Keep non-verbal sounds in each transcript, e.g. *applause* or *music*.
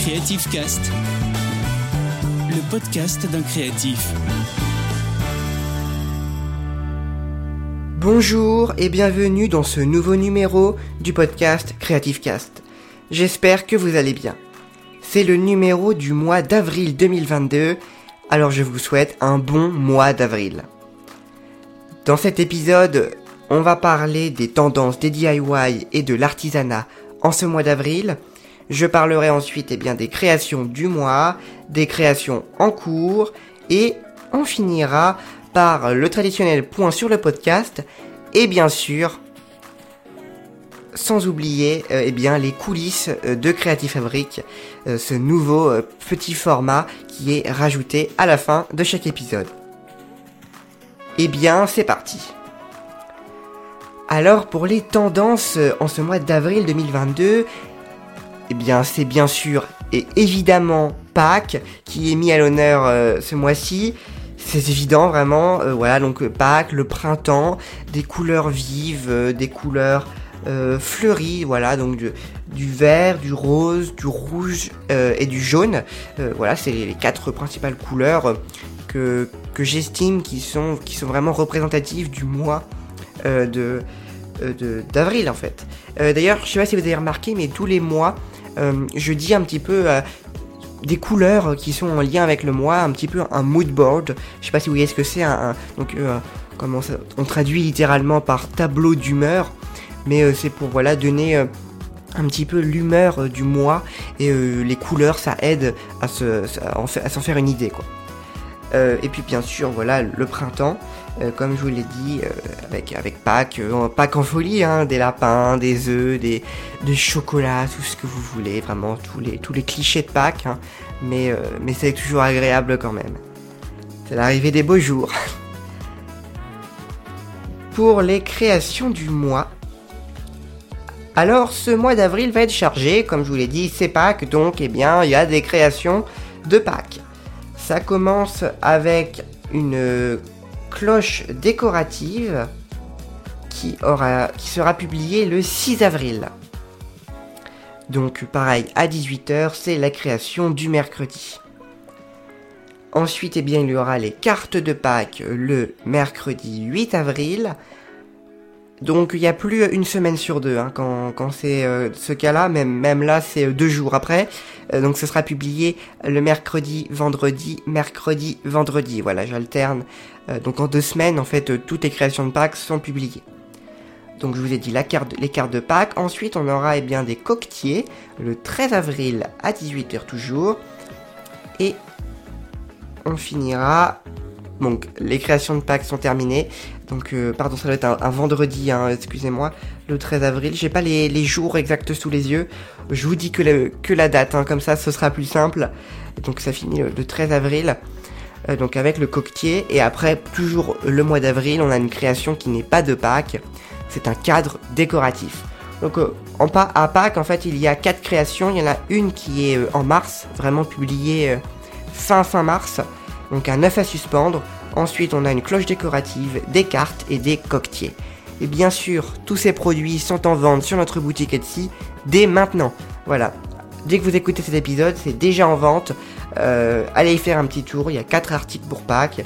Creative Cast, le podcast d'un créatif. Bonjour et bienvenue dans ce nouveau numéro du podcast Creative Cast. J'espère que vous allez bien. C'est le numéro du mois d'avril 2022, alors je vous souhaite un bon mois d'avril. Dans cet épisode, on va parler des tendances des DIY et de l'artisanat en ce mois d'avril. Je parlerai ensuite eh bien, des créations du mois, des créations en cours et on finira par le traditionnel point sur le podcast et bien sûr sans oublier euh, eh bien les coulisses euh, de Creative Fabric, euh, ce nouveau petit format qui est rajouté à la fin de chaque épisode. Eh bien, c'est parti. Alors, pour les tendances en ce mois d'avril 2022, eh bien, c'est bien sûr et évidemment Pâques qui est mis à l'honneur euh, ce mois-ci. C'est évident vraiment, euh, voilà donc Pâques, le printemps, des couleurs vives, des couleurs fleuries, voilà donc du, vert, du rose, du rouge et du jaune. voilà, c'est les quatre principales couleurs que, que j'estime qui sont, qui sont vraiment représentatives du mois euh, de euh, d'avril en fait. Euh, d'ailleurs, je sais pas si vous avez remarqué, mais tous les mois, je dis un petit peu des couleurs qui sont en lien avec le mois, un petit peu un mood board. Je sais pas si vous voyez ce que c'est. Un, comment on traduit littéralement par tableau d'humeur, mais c'est pour voilà donner un petit peu l'humeur du mois et les couleurs, ça aide à à s'en faire une idée quoi. Euh, et puis bien sûr, voilà, le printemps, euh, comme je vous l'ai dit, euh, avec, Pâques, Pâques en folie, hein, des lapins, des œufs, des, des chocolats, tout ce que vous voulez, vraiment tous les, tous les clichés de Pâques, hein. mais, mais c'est toujours agréable quand même. C'est l'arrivée des beaux jours. *laughs* Pour les créations du mois, alors ce mois d'avril va être chargé, comme je vous l'ai dit, c'est Pâques, donc eh bien il y a des créations de Pâques. Ça commence avec une cloche décorative qui, sera publiée le 6 avril. Donc pareil, à 18h, c'est la création du mercredi. Ensuite, eh il y aura les cartes de Pâques le mercredi 8 avril. Donc il y a plus une semaine sur deux hein, quand, c'est euh, ce cas-là, même, là c'est euh, deux jours après. Euh, donc ce sera publié le mercredi, vendredi, mercredi, vendredi. Voilà, j'alterne. donc en deux semaines, en fait, toutes les créations de Pâques sont publiées. Donc je vous ai dit les cartes de Pâques. Ensuite, on aura eh bien des coquetiers le 13 avril à 18h toujours. Et on finira donc les créations de Pâques sont terminées. Donc euh, pardon, ça doit être un, vendredi, hein, excusez-moi, le 13 avril. J'ai pas les, jours exacts sous les yeux. Je vous dis que, la date, hein, comme ça ce sera plus simple. Donc ça finit le, 13 avril. Euh, donc avec le coquetier. Et après, toujours le mois d'avril, on a une création qui n'est pas de Pâques. C'est un cadre décoratif. Donc euh, à Pâques, en fait, il y a quatre créations. Il y en a une qui est en mars, vraiment publiée fin fin mars donc un œuf à suspendre. Ensuite, on a une cloche décorative, des cartes et des coquetiers. Et bien sûr, tous ces produits sont en vente sur notre boutique Etsy dès maintenant. Voilà. Dès que vous écoutez cet épisode, c'est déjà en vente. Euh, allez y faire un petit tour, il y a 4 articles pour Pâques.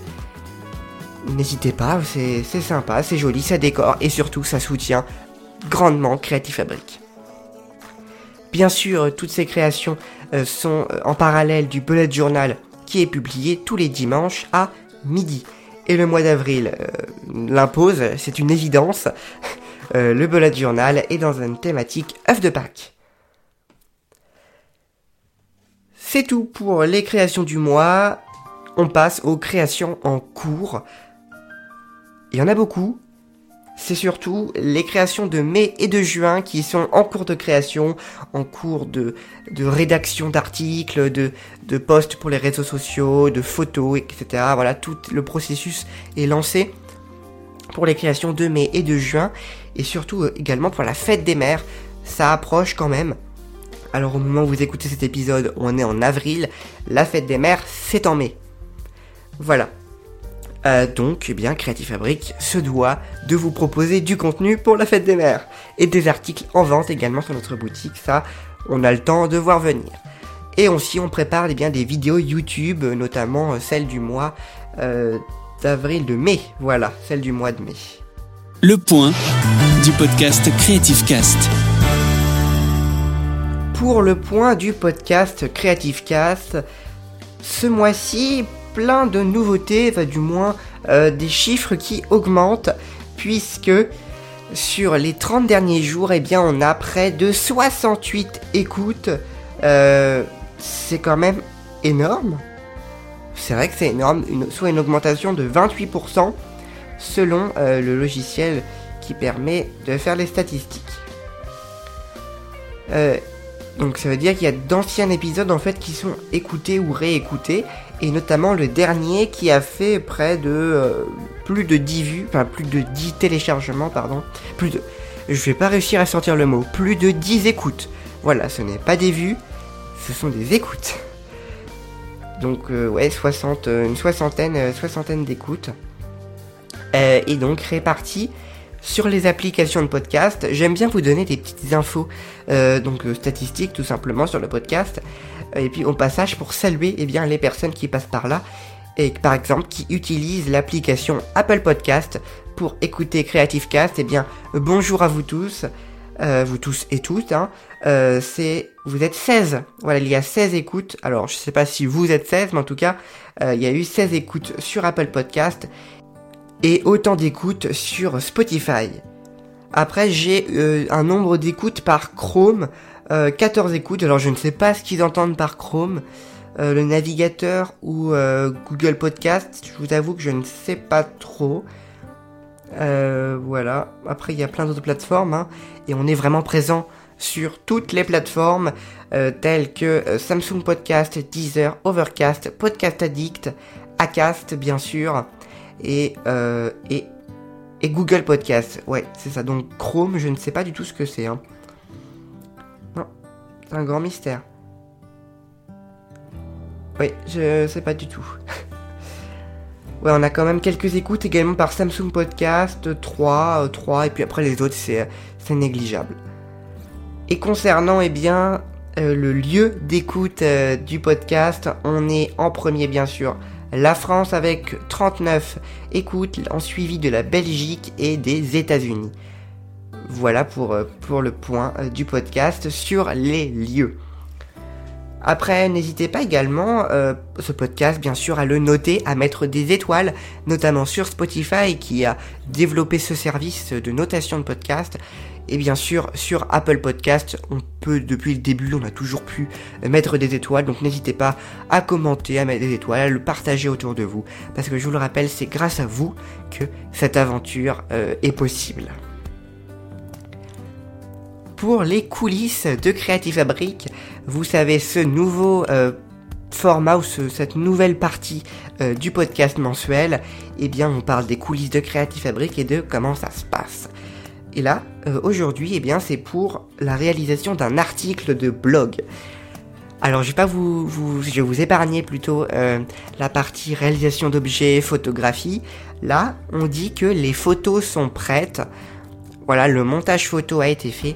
N'hésitez pas, c'est sympa, c'est joli, ça décore et surtout ça soutient grandement Creative Fabric. Bien sûr, toutes ces créations euh, sont euh, en parallèle du bullet journal qui est publié tous les dimanches à midi. Et le mois d'avril euh, l'impose, c'est une évidence. Euh, le bullet journal est dans une thématique œuf de Pâques. C'est tout pour les créations du mois. On passe aux créations en cours. Il y en a beaucoup, c'est surtout les créations de mai et de juin qui sont en cours de création, en cours de, rédaction d'articles, de, de posts pour les réseaux sociaux, de photos, etc. Voilà, tout le processus est lancé pour les créations de mai et de juin, et surtout euh, également pour la fête des mères. Ça approche quand même. Alors au moment où vous écoutez cet épisode, on est en avril, la fête des mères, c'est en mai. Voilà, euh, donc, eh bien, Creative Fabric se doit de vous proposer du contenu pour la fête des mères et des articles en vente également sur notre boutique. Ça, on a le temps de voir venir. Et aussi, on prépare eh bien, des vidéos YouTube, notamment celle du mois d'avril, de mai. Voilà, celle du mois de mai. Le point du podcast Creative Cast. Pour le point du podcast Creative Cast, ce mois-ci, plein de nouveautés, du moins euh, des chiffres qui augmentent, puisque sur les 30 derniers jours, eh on a près de 68 écoutes. Euh, c'est quand même énorme. C'est vrai que c'est énorme, soit une augmentation de 28% selon euh, le logiciel qui permet de faire les statistiques. donc ça veut dire qu'il y a d'anciens épisodes en fait qui sont écoutés ou réécoutés et notamment le dernier qui a fait près de euh, plus de 10 vues, enfin plus de 10 téléchargements, pardon, plus de... Je vais pas réussir à sortir le mot, plus de 10 écoutes. Voilà, ce n'est pas des vues, ce sont des écoutes. Donc euh, ouais, 60, euh, une soixantaine, soixantaine d'écoutes. et donc réparties sur les applications de podcast. J'aime bien vous donner des petites infos, donc statistiques tout simplement sur le podcast et puis au passage pour saluer eh bien, les personnes qui passent par là et par exemple qui utilisent l'application Apple Podcast pour écouter Creative Cast, eh bien bonjour à vous tous, euh, vous tous et toutes, hein. euh, c'est vous êtes 16, voilà il y a 16 écoutes, alors je sais pas si vous êtes 16, mais en tout cas euh, il y a eu 16 écoutes sur Apple Podcast et autant d'écoutes sur Spotify. Après j'ai un nombre d'écoutes par Chrome, 14 euh, écoutes, alors je ne sais pas ce qu'ils entendent par Chrome, euh, le navigateur ou euh, Google Podcast, je vous avoue que je ne sais pas trop. voilà, après il y a plein d'autres plateformes, hein, et on est vraiment présent sur toutes les plateformes telles que Samsung Podcast, Deezer, Overcast, Podcast Addict, Acast bien sûr, et, Google Podcast. Ouais, c'est ça. Donc Chrome, je ne sais pas du tout ce que c'est. Hein un grand mystère. Oui, je sais pas du tout. *laughs* ouais, on a quand même quelques écoutes également par Samsung Podcast, 3, 3, euh, et puis après les autres, c'est négligeable. Et concernant, eh bien, euh, le lieu d'écoute euh, du podcast, on est en premier, bien sûr, la France avec 39 écoutes, en suivi de la Belgique et des États-Unis. Voilà pour, euh, pour le point euh, du podcast sur les lieux. Après, n'hésitez pas également, euh, ce podcast, bien sûr, à le noter, à mettre des étoiles, notamment sur Spotify qui a développé ce service de notation de podcast. Et bien sûr, sur Apple Podcast, on peut, depuis le début, on a toujours pu mettre des étoiles. Donc n'hésitez pas à commenter, à mettre des étoiles, à le partager autour de vous. Parce que je vous le rappelle, c'est grâce à vous que cette aventure est possible pour les coulisses de Creative Fabric. Vous savez, ce nouveau euh, format ou cette nouvelle partie euh, du podcast mensuel, eh bien, on parle des coulisses de Creative Fabric et de comment ça se passe. Et là, euh, aujourd'hui, eh bien, c'est pour la réalisation d'un article de blog. Alors, je vais pas vous, je vais vous épargner plutôt la partie réalisation d'objets, photographie. Là, on dit que les photos sont prêtes. Voilà, le montage photo a été fait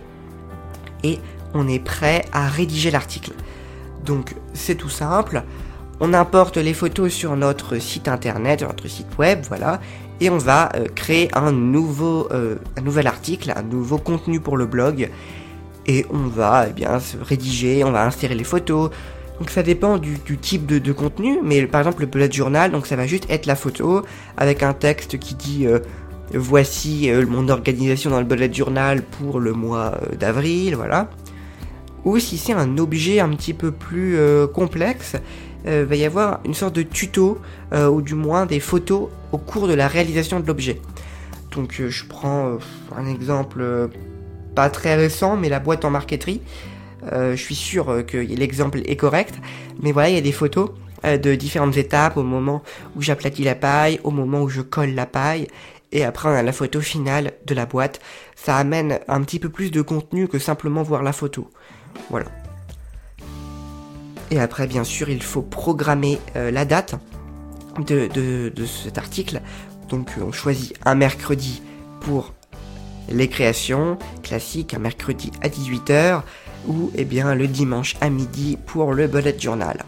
et on est prêt à rédiger l'article. Donc c'est tout simple, on importe les photos sur notre site internet, notre site web, voilà, et on va euh, créer un nouveau, euh, nouvel article, un nouveau contenu pour le blog, et on va eh bien se rédiger, on va insérer les photos. Donc ça dépend du, type de, contenu, mais par exemple le bullet journal, donc ça va juste être la photo avec un texte qui dit euh, voici euh, mon organisation dans le bullet journal pour le mois euh, d'avril, voilà. Ou si c'est un objet un petit peu plus euh, complexe, il va y avoir une sorte de tuto, ou du moins des photos au cours de la réalisation de l'objet. Donc je prends un exemple pas très récent, mais la boîte en marqueterie. je suis sûr que l'exemple est correct, mais voilà, il y a des photos de différentes étapes au moment où j'aplatis la paille, au moment où je colle la paille, et après la photo finale de la boîte. Ça amène un petit peu plus de contenu que simplement voir la photo. Voilà. Et après, bien sûr, il faut programmer euh, la date de, cet article. Donc on choisit un mercredi pour les créations classiques, un mercredi à 18h. ou eh bien le dimanche à midi pour le bullet journal.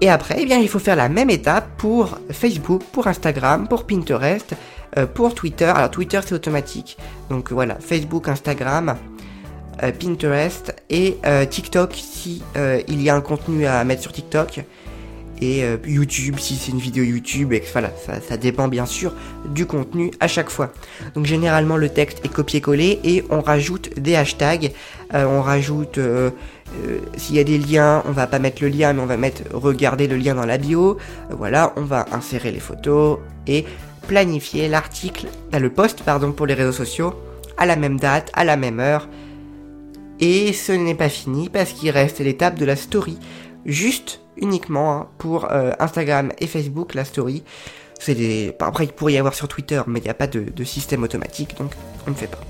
Et après, eh bien, il faut faire la même étape pour Facebook, pour Instagram, pour Pinterest, euh, pour Twitter. Alors Twitter c'est automatique. Donc voilà, Facebook, Instagram, euh, Pinterest et euh, TikTok si il y a un contenu à mettre sur TikTok. Et YouTube si c'est une vidéo YouTube. Et voilà, ça, ça, dépend bien sûr du contenu à chaque fois. Donc généralement le texte est copié-collé et on rajoute des hashtags. on rajoute s'il y a des liens, on va pas mettre le lien, mais on va mettre regarder le lien dans la bio. voilà, on va insérer les photos et planifier l'article, le post pardon pour les réseaux sociaux à la même date, à la même heure. Et ce n'est pas fini parce qu'il reste l'étape de la story, juste uniquement hein, pour euh, Instagram et Facebook la story. C'est des... Après il pourrait y avoir sur Twitter, mais il n'y a pas de, système automatique, donc on ne fait pas.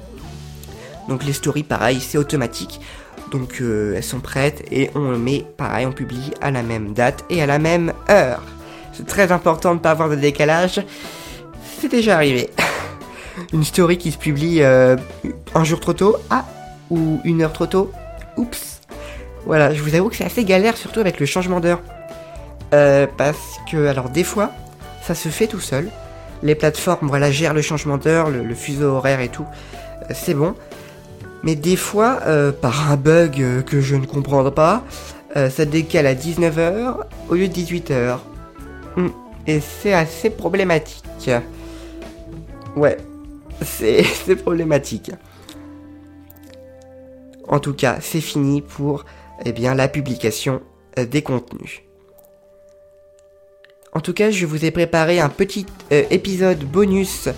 Donc les stories, pareil, c'est automatique. Donc euh, elles sont prêtes et on met, pareil, on publie à la même date et à la même heure. C'est très important de ne pas avoir de décalage c'est déjà arrivé. *laughs* Une story qui se publie euh, un jour trop tôt, ah, ou une heure trop tôt, oups. Voilà, je vous avoue que c'est assez galère, surtout avec le changement d'heure. Euh, parce que, alors des fois, ça se fait tout seul. Les plateformes, voilà, gèrent le changement d'heure, le, fuseau horaire et tout. C'est bon. Mais des fois, par un bug que je ne comprends pas, ça décale à 19h au lieu de 18h. Hmm. Et c'est assez problématique. Ouais, *laughs* c'est problématique. En tout cas, c'est fini pour eh bien, la publication euh, des contenus. En tout cas, je vous ai préparé un petit euh, épisode bonus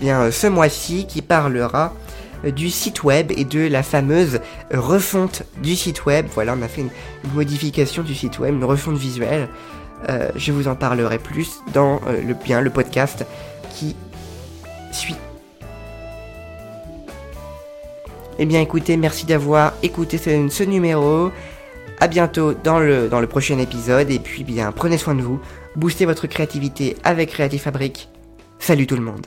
bien euh, ce mois-ci qui parlera du site web et de la fameuse refonte du site web. Voilà, on a fait une, modification du site web, une refonte visuelle. je vous en parlerai plus dans le bien le podcast qui suit. Eh bien écoutez, merci d'avoir écouté ce, numéro. A bientôt dans le, dans le prochain épisode. Et puis bien, prenez soin de vous. Boostez votre créativité avec Creative Fabric. Salut tout le monde.